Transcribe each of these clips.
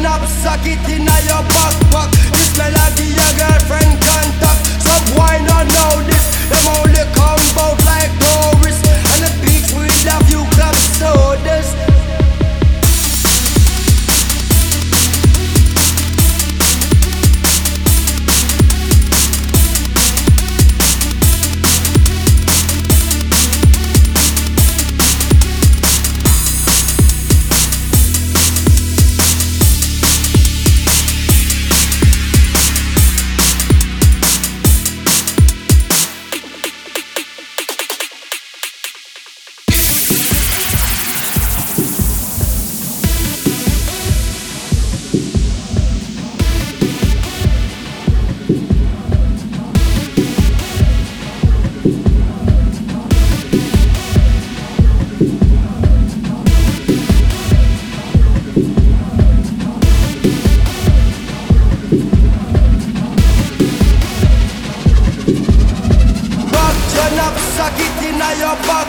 Turn up, suck it in your This melody your girlfriend contact Sub why not know this, them only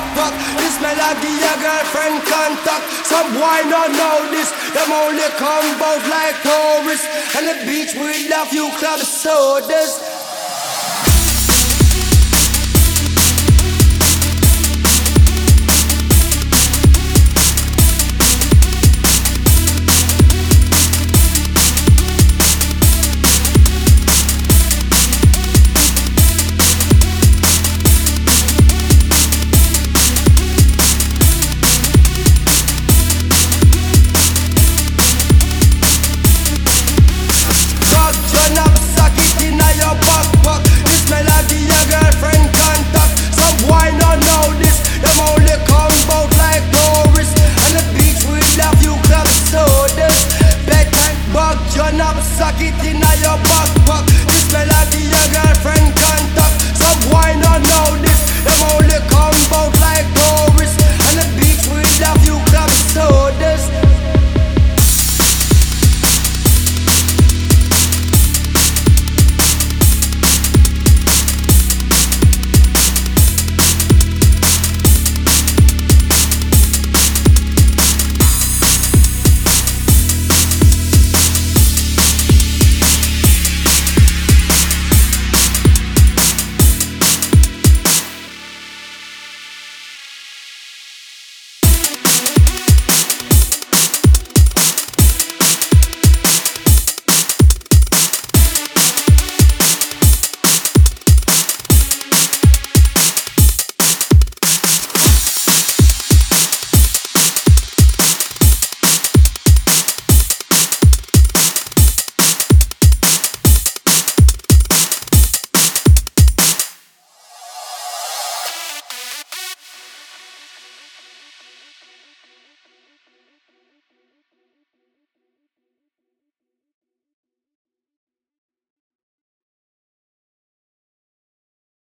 backpack. This melody your girlfriend contact. Some why not know this. Them only come bout like tourists. And the beach with a few club sodas. melhor passo.